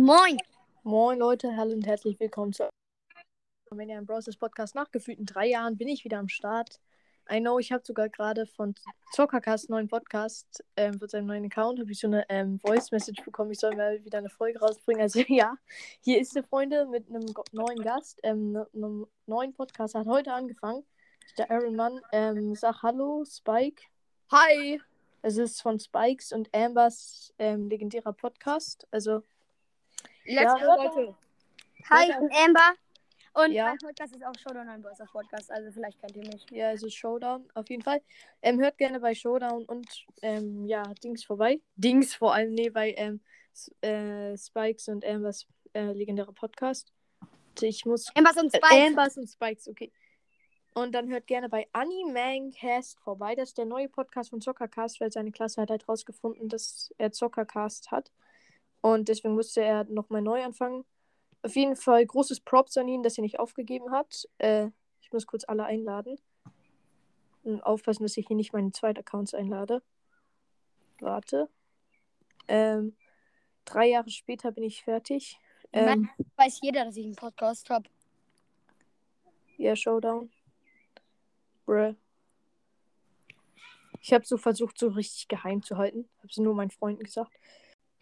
Moin. Moin Leute, hallo und herzlich willkommen zu Mania Bros. Podcast. Nach gefühlten drei Jahren bin ich wieder am Start. I know, ich habe sogar gerade von Zockercast neuen Podcast ähm, für seinen neuen Account habe ich so eine ähm, Voice Message bekommen. Ich soll mal wieder eine Folge rausbringen. Also ja, hier ist eine Freunde mit einem neuen Gast, ähm, ne, einem neuen Podcast hat heute angefangen. Der Aaron Mann ähm, sag Hallo Spike. Hi. Es ist von Spikes und Ambers ähm, legendärer Podcast. Also Let's Ja, Leute. Hi, ich bin Amber. Und Ja. mein Podcast ist auch Showdown ein Boys Podcast, also vielleicht kennt ihr mich. Ja, es ist Showdown, auf jeden Fall. Ähm, hört gerne bei Showdown und ähm, ja, Dings vorbei. Dings vor allem, nee, bei ähm, äh, Spikes und Ambers äh, legendärer Podcast. Ich muss. Ambers und Äh, Spike. Ambers und Spikes, okay. Und dann hört gerne bei Animancast vorbei. Das ist der neue Podcast von Zockercast, weil seine Klasse hat halt rausgefunden, dass er Zockercast hat. Und deswegen musste er nochmal neu anfangen. Auf jeden Fall großes Props an ihn, dass er nicht aufgegeben hat. Äh, ich muss kurz alle einladen. Und aufpassen, dass ich hier nicht meine zweiten Accounts einlade. Warte. Ähm, drei Jahre später bin ich fertig. Ähm, Weiß jeder, dass ich einen Podcast habe. ja, Showdown. Bruh. Ich habe so versucht, so richtig geheim zu halten. Habe es nur meinen Freunden gesagt.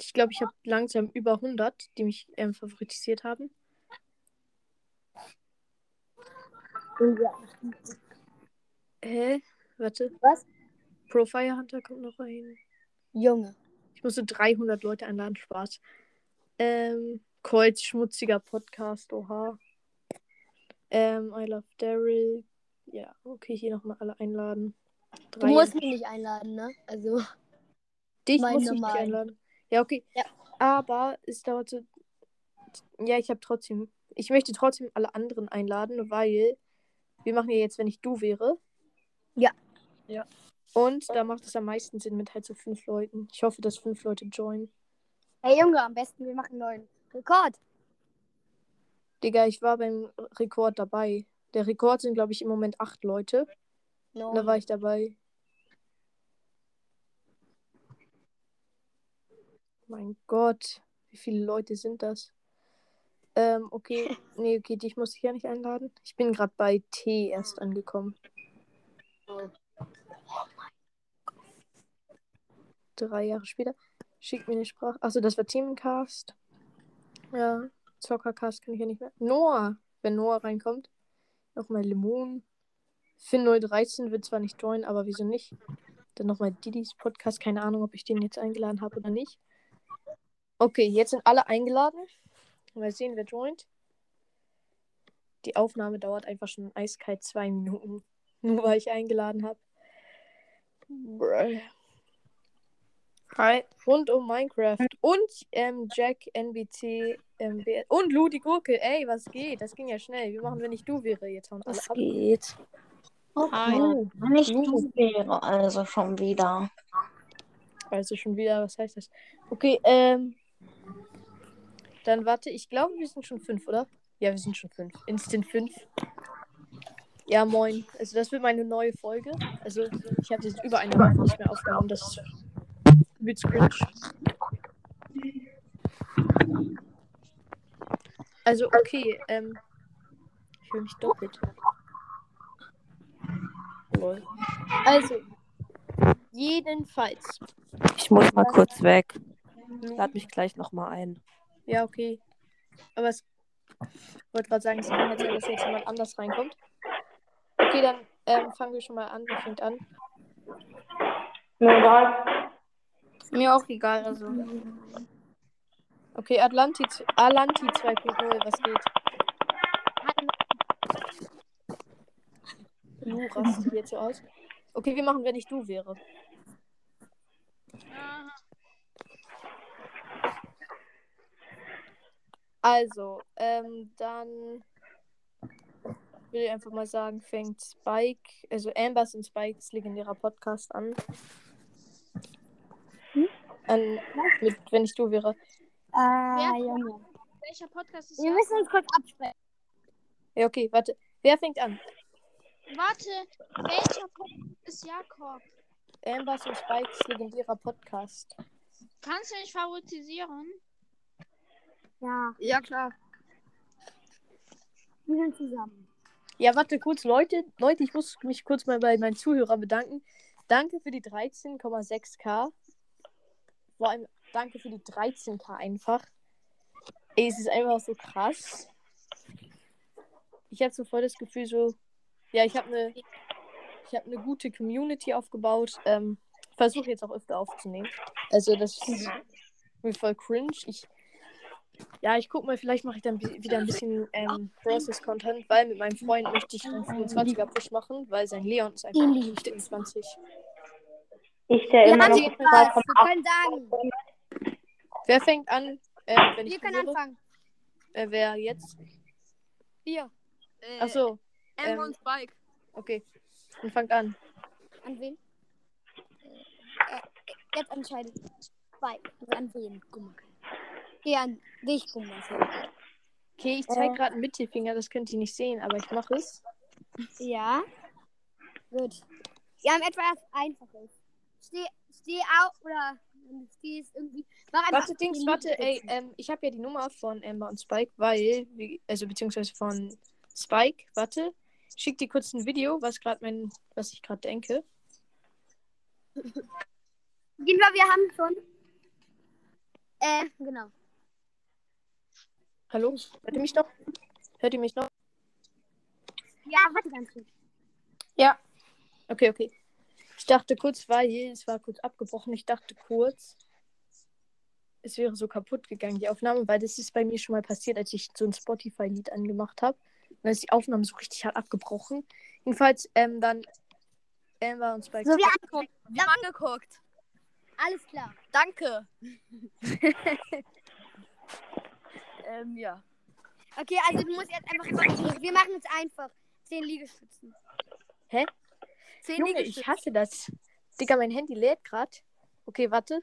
Ich glaube, ich habe langsam über 100, die mich ähm, favoritisiert haben. Hä? Warte. Was? Profile Hunter kommt noch rein. Junge. Ich musste 300 Leute einladen. Spaß. Ähm, Kreuz, schmutziger Podcast. Oha. Ähm, I love Daryl. Ja, okay, hier nochmal alle einladen. Du Drei- musst mich nicht einladen, ne? Also. Dich muss ich nicht einladen. Ja, okay. Ja. Aber es dauert so. Ja, ich habe trotzdem. Ich möchte trotzdem alle anderen einladen, weil wir machen ja jetzt, wenn ich du wäre. Ja. Ja. Und da macht es am meisten Sinn mit halt so fünf Leuten. Ich hoffe, dass fünf Leute joinen. Hey Junge, am besten wir machen einen neuen Rekord. Digga, ich war beim Rekord dabei. Der Rekord sind, glaube ich, im Moment acht Leute. No. Da war ich dabei. Mein Gott, wie viele Leute sind das? Ähm, okay. Nee, okay, dich muss ich ja nicht einladen. Ich bin gerade bei T erst angekommen. Drei Jahre später. Schickt mir eine Sprache. Achso, das war Teamcast. Ja, Zockercast kann ich ja nicht mehr. Noah, wenn Noah reinkommt. Nochmal Lemon. Finn013 wird zwar nicht joinen, aber wieso nicht? Dann nochmal Didis Podcast. Keine Ahnung, ob ich den jetzt eingeladen habe oder nicht. Okay, jetzt sind alle eingeladen. Mal sehen, wer joint. Die Aufnahme dauert einfach schon eiskalt zwei Minuten. Nur weil ich eingeladen habe. Hi. Rund um Minecraft. Und ähm, Jack, NBC, ähm, und Lou die Gurke. Ey, was geht? Das ging ja schnell. Wir machen, wenn ich du wäre. Jetzt hauen alle Was ab. geht? Hi. Lu. Wenn ich Lu. du wäre, also schon wieder. Also schon wieder, was heißt das? Okay, ähm. Dann warte, ich glaube, wir sind schon fünf, oder? Ja, wir sind schon fünf. Instant fünf. Ja, moin. Also das wird meine neue Folge. Also ich habe jetzt über eine Woche nicht mehr aufgenommen. Das übelst cringe. Also okay, ähm. Ich höre mich doppelt. Also, jedenfalls. Ich muss mal kurz weg. Lad mich gleich nochmal ein. Ja, okay. Aber es ich wollte gerade sagen, es kann halt sein, dass jetzt jemand anders reinkommt. Okay, dann ähm, fangen wir schon mal an. Wer fängt an? Mir auch egal, also. Okay, Atlanti, Alanti 2.0, was geht? Lu rastet jetzt so aus. Okay, wir machen, wenn ich du wäre. Also, ähm, dann will ich einfach mal sagen, fängt Spike, also Ambers und Spikes legendärer Podcast an. an mit, wenn ich du wäre. Ah, Junge. Welcher Podcast ist Wir müssen uns kurz absprechen. Ja, okay, warte. Wer fängt an? Warte, welcher Podcast ist Jakob? Ambers und Spikes legendärer Podcast. Kannst du mich favoritisieren? Ja, Ja, klar. wir sind zusammen. Ja, warte kurz, Leute. Leute, ich muss mich kurz mal bei meinen Zuhörern bedanken. Danke für die 13,6k. Vor allem danke für die 13k einfach. Ey, es ist einfach so krass. Ich habe so voll das Gefühl, so, ja, ich habe eine ich habe eine gute Community aufgebaut. Ähm, Versuche jetzt auch öfter aufzunehmen. Also das ist mir voll cringe. Ich ja, ich guck mal, vielleicht mache ich dann wieder ein bisschen ähm, Process-Content, weil mit meinem Freund möchte ich einen 25er-Push machen, weil sein Leon ist einfach nicht 20. Ich stehe Wir immer noch. Wir 2,8. können sagen. Wer fängt an? Äh, wenn ich Wir können anfangen. Äh, wer jetzt? Hier. Äh, Achso, Emma ähm, und Spike. okay. Dann fangt an. An wen? Äh, äh, jetzt entscheidet Spike. Also an wen? Guck mal. Geh an dich, mal. Okay, ich zeige gerade einen Mittelfinger, das könnt ihr nicht sehen, aber ich mache es. Ja. Gut. Wir haben etwas Einfaches. Steh, steh auf oder stehst irgendwie. Mach einfach Warte, Dings, warte, ey, ähm, ich habe ja die Nummer von Emma und Spike, weil, also beziehungsweise von Spike, warte, schick dir kurz ein Video, was gerade mein, was ich gerade denke. Gehen wir, wir haben schon. Äh, genau. Hallo? Hört ihr mich noch? Hört ihr mich noch? Ja, warte ganz kurz. Ja. Okay, okay. Ich dachte kurz, weil es war kurz abgebrochen, ich dachte kurz, es wäre so kaputt gegangen, die Aufnahme, weil das ist bei mir schon mal passiert, als ich so ein Spotify-Lied angemacht habe. Und dann ist die Aufnahme so richtig hart abgebrochen. Jedenfalls, ähm, dann Amber und Spike. So, wir haben Wir haben angeguckt. alles klar. Danke. ähm, ja. Okay, also du musst jetzt einfach. Wir machen es einfach. Zehn Liegestützen. Zehn Junge, Liegestütze. ich hasse das. Digga, mein Handy lädt gerade. Okay, warte.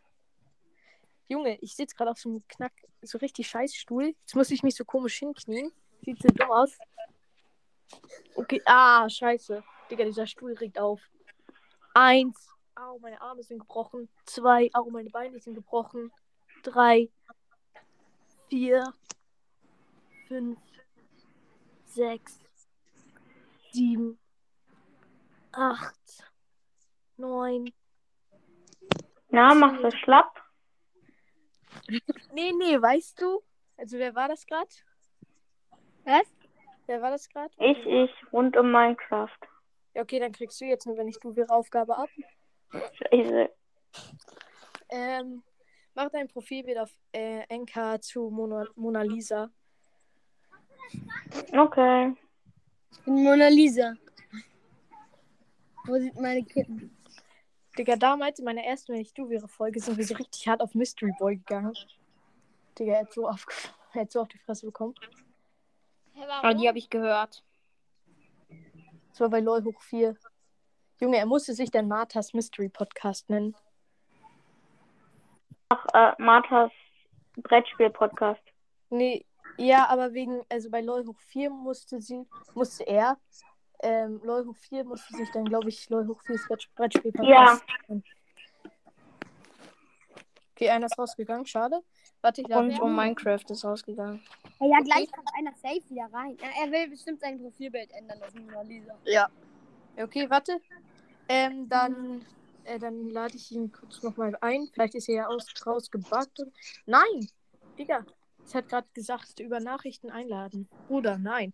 Junge, ich sitze gerade auf so einem Knack, so richtig scheiß Stuhl. Jetzt muss ich mich so komisch hinknien. Sieht so dumm aus. Okay, ah, scheiße. Digga, dieser Stuhl regt auf. Eins. Au, meine Arme sind gebrochen. Zwei. Au, meine Beine sind gebrochen. Drei. Vier. Fünf. Sechs. Sieben. Acht. Neun. Na, machst du schlapp? Nee, nee, weißt du? Also, wer war das gerade? Was? Wer war das gerade? Ich, ich, rund um Minecraft. Ja, okay, dann kriegst du jetzt, nur wenn ich du ihre Aufgabe ab. Scheiße. Ähm, mach dein Profilbild auf äh, NK zu Mona, Mona Lisa. Okay. Ich bin Mona Lisa. Wo sind meine Kippen? Digga, damals in meiner ersten, wenn ich du wäre Folge, sind wir so richtig hart auf Mystery Boy gegangen. Digga, er hat so, auf, er hat so auf die Fresse bekommen. Hä, Ah, warum? die habe ich gehört. Das war bei LOL hoch 4. Junge, er musste sich dann Marthas Mystery Podcast nennen. Ach, äh, Marthas Brettspiel-Podcast. Nee, ja, aber wegen, also bei LOL hoch 4 musste sie, musste er, ähm, LOL hoch 4 musste sich dann, glaube ich, LOL hoch 4 Brett- Brettspiel Ja. nennen. Okay, einer ist rausgegangen, schade. Warte, ich lade Und um Minecraft ist rausgegangen. Ja, ja gleich kommt einer safe wieder rein. Ja, er will bestimmt sein Profilbild ändern auf Mona Lisa. Ja. Okay, warte. Ähm, dann, äh, dann lade ich ihn kurz nochmal ein. Vielleicht ist er ja aus, rausgebuggt. und- Nein! Digga, es hat gerade gesagt, über Nachrichten einladen. Bruder, nein.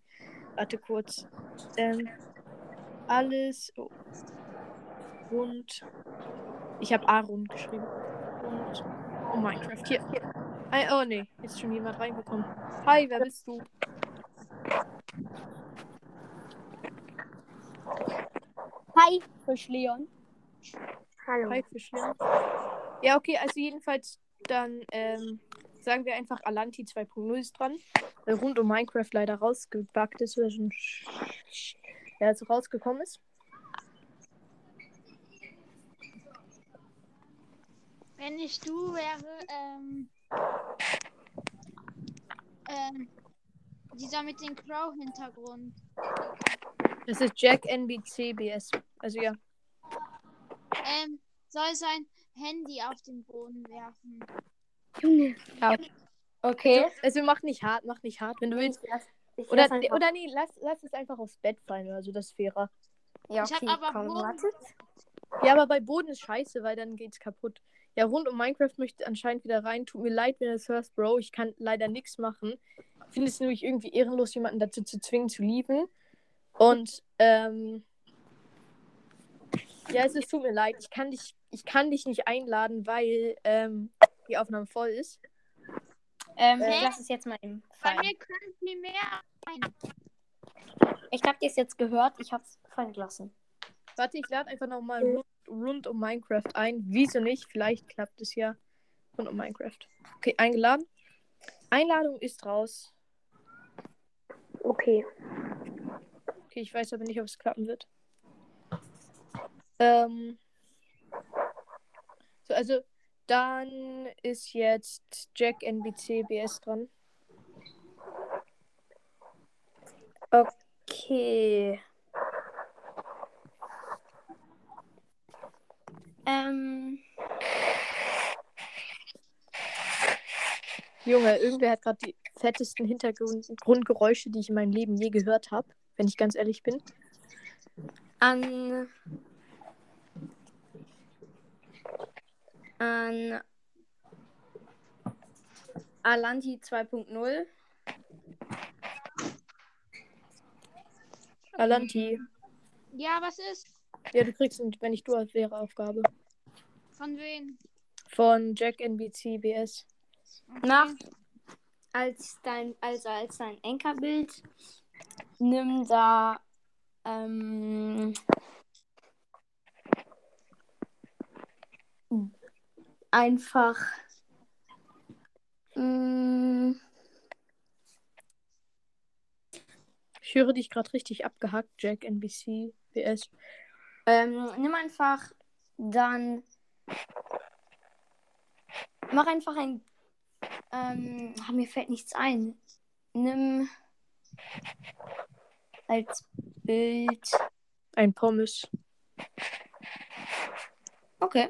Warte kurz. Ähm, alles oh. rund. Ich habe A-Rund geschrieben. Und oh, Minecraft. Hier. Ein, oh nee, jetzt ist schon jemand reingekommen. Hi, wer bist du? Hi, Fisch Leon. Hallo. Hi, Fischlein. Ja, okay, also jedenfalls dann ähm, sagen wir einfach Alanti 2.0 ist dran. Weil rund um Minecraft leider rausgebuggt ist, oder schon sch- sch- ja, also rausgekommen ist. Wenn ich du wäre, ähm, ähm, dieser mit dem Crow-Hintergrund. Das ist Jack NBCBS. Also ja. Ähm, soll sein Handy auf den Boden werfen. Junge. Okay. Also mach nicht hart, mach nicht hart, wenn du willst. Ich lass, ich Oder, oder nee, lass, lass es einfach aufs Bett fallen oder so, das ist fairer. ja, Ich hab okay, aber komm, Boden. wartet. Ja, aber bei Boden ist scheiße, weil dann geht's kaputt. Ja, rund um Minecraft möchte anscheinend wieder rein. Tut mir leid, wenn du das hörst, Bro. Ich kann leider nichts machen. Ich finde es nämlich irgendwie ehrenlos, jemanden dazu zu zwingen, zu lieben. Und, ähm. Ja, es, es tut mir leid. Ich kann dich, ich kann dich nicht einladen, weil ähm, die Aufnahme voll ist. Ähm, ich lass es jetzt mal im Bei Fallen. mir können viel mehr rein. Ich hab es jetzt gehört, ich hab's fallen gelassen. Warte, ich lade einfach nochmal rund, rund um Minecraft ein. Wieso nicht? Vielleicht klappt es ja rund um Minecraft. Okay, eingeladen. Einladung ist raus. Okay. Okay, ich weiß aber nicht, ob es klappen wird. Ähm. So, also, dann ist jetzt Jack NBC BS dran. Okay. Ähm, Junge, irgendwer hat gerade die fettesten Hintergrundgeräusche, die ich in meinem Leben je gehört habe, wenn ich ganz ehrlich bin. an. An. Alanti 2.0. Alanti. Ja, was ist? Ja, du kriegst, wenn ich du als wäre, Aufgabe. Von wem? Von Jack NBC BS. Nach. Als dein, also als dein Enkerbild. Nimm da. Ähm, einfach. mm, Ich höre dich gerade richtig abgehackt, Jack NBC BS. Ähm, nimm einfach dann. Mach einfach ein. Ähm, ah, mir fällt nichts ein. Nimm als Bild. Ein Pommes. Okay.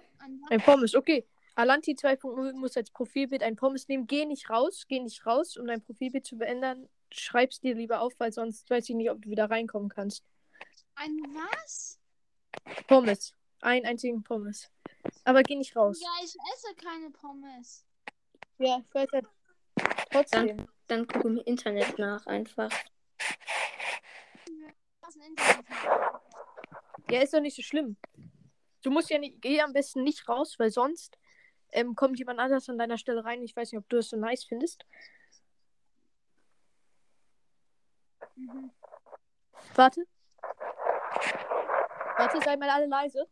Ein Pommes, okay. Alanti 2.0 muss als Profilbild ein Pommes nehmen. Geh nicht raus, geh nicht raus, um dein Profilbild zu beändern. Schreib's dir lieber auf, weil sonst weiß ich nicht, ob du wieder reinkommen kannst. Ein was? Pommes. Ein einzigen Pommes. Aber geh nicht raus. Ja, ich esse keine Pommes. Ja, ich weiß halt. Trotzdem. Dann guck im Internet nach einfach. Ja, ist doch nicht so schlimm. Du musst ja nicht, geh am besten nicht raus, weil sonst ähm, kommt jemand anders an deiner Stelle rein. Ich weiß nicht, ob du das so nice findest. Mhm. Warte. Warte, seid mal alle leise.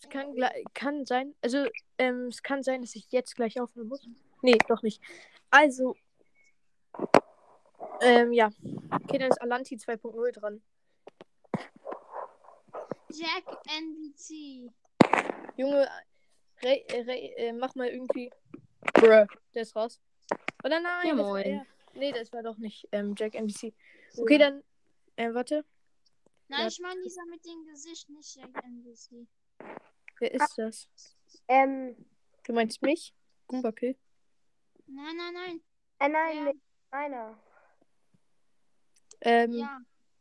Es kann, kann sein, also ähm, es kann sein, dass ich jetzt gleich aufnehmen muss. Nee, doch nicht. Also, ähm, ja. Okay, dann ist Alanti 2.0 dran. Jack NBC. Junge, äh, Ray, äh, mach mal irgendwie. Bruh, der ist raus. Oder nein, Ja, das moin. er. Nee, das war doch nicht ähm, Jack NBC. Okay, dann, äh, warte. Nein, Ja. ich meine dieser mit dem Gesicht, nicht Jack NBC. Wer ist das? Ähm, Du meinst mich? Gumbakill? Nein, nein, nein. äh, nein, Ja. einer. Ähm, Ja.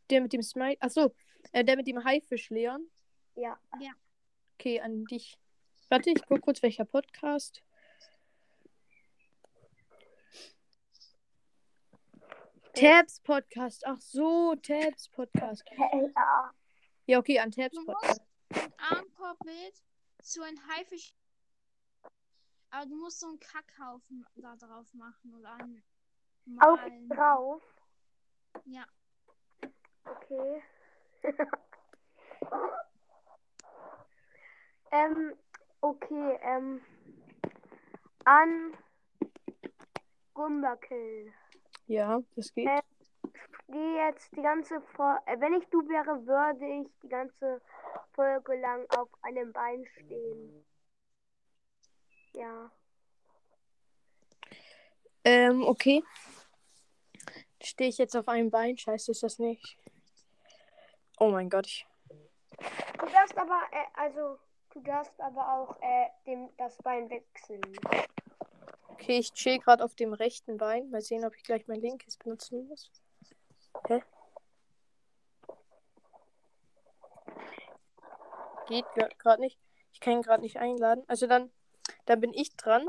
der mit dem Smile. Achso, äh, der mit dem Haifisch, Leon. Ja. Okay, an dich. Warte, ich guck kurz, welcher Podcast. Tabs Podcast. Ach so, Tabs Podcast. Ja. Ja, okay, an Tabs Du Podcast. musst ein Armkorbbild zu einem Haifisch. Aber du musst so einen Kackhaufen da drauf machen oder einen Auf drauf. Ja. Okay. ähm, okay, ähm. An Gumbakill. Ja, das geht. Äh, Die jetzt die ganze Folge, äh, wenn ich du wäre, würde ich die ganze Folge lang auf einem Bein stehen. Ja. Ähm, okay. Stehe ich jetzt auf einem Bein? Scheiße, ist das nicht. Oh mein Gott, ich. Du darfst aber, äh, also, Du darfst aber auch äh, dem, das Bein wechseln. Okay, ich chill gerade auf dem rechten Bein. Mal sehen, ob ich gleich mein linkes benutzen muss. Hä? Geht gerade nicht. Ich kann ihn gerade nicht einladen. Also dann, dann bin ich dran.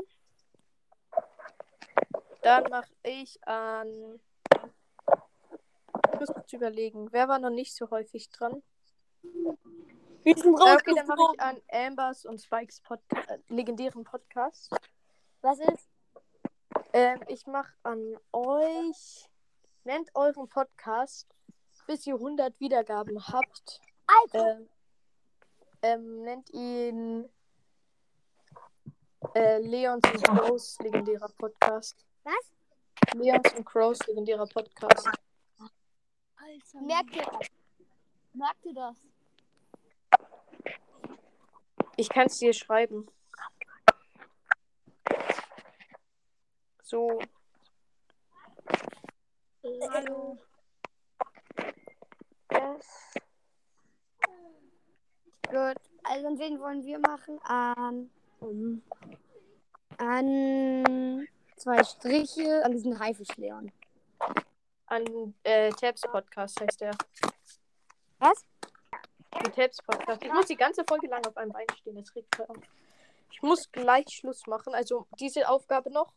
Dann mache ich an. Ich muss kurz überlegen. Wer war noch nicht so häufig dran? Wir sind Ja, okay, dann mache ich an Ambers und Spikes Podca äh, legendären Podcast. Was ist? Ähm, ich mache an euch. Nennt euren Podcast, bis ihr 100 Wiedergaben habt. Alter! Ähm, ähm, nennt ihn äh, Leons und Crows legendärer Podcast. Was? Leons und Crows legendärer Podcast. Alter. Merkt ihr das? Merkt ihr das? Ich kann es dir schreiben. So, Hallo. Das. Gut. Also an wen wollen wir machen? An. um, an zwei Striche an diesen Haifisch-Leon. An äh, Tabs Podcast heißt der. Was? Die Tabs Podcast. Ich muss die ganze Folge lang auf einem Bein stehen. Das regt voll auf. Ich muss gleich Schluss machen. Also diese Aufgabe noch.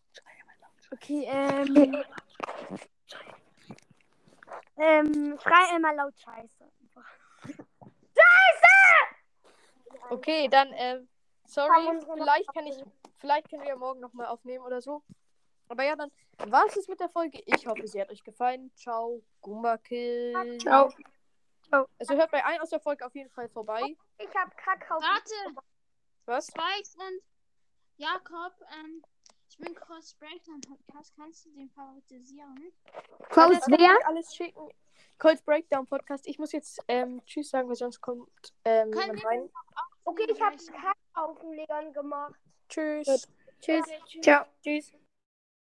Okay, ähm. ähm, schrei immer laut Scheiße. Okay, dann, ähm, sorry, vielleicht kann ich, vielleicht können wir ja morgen nochmal aufnehmen oder so. Aber ja, dann war es mit der Folge. Ich hoffe, sie hat euch gefallen. Ciao, Gumbakill. Ciao. Also hört bei allen aus der Folge auf jeden Fall vorbei. Ich hab Kakao. Warte, Was? Spikes und Jakob, ähm, ich bin Cross Breakdown Podcast. Kannst du den Das kann wer? ich alles schicken. Cold Breakdown Podcast. Ich muss jetzt ähm, Tschüss sagen, weil sonst kommt ähm, jemand rein. Okay, ich hab Kakao auf den Leon gemacht. Tschüss. Tschüss. Ciao. Tschüss.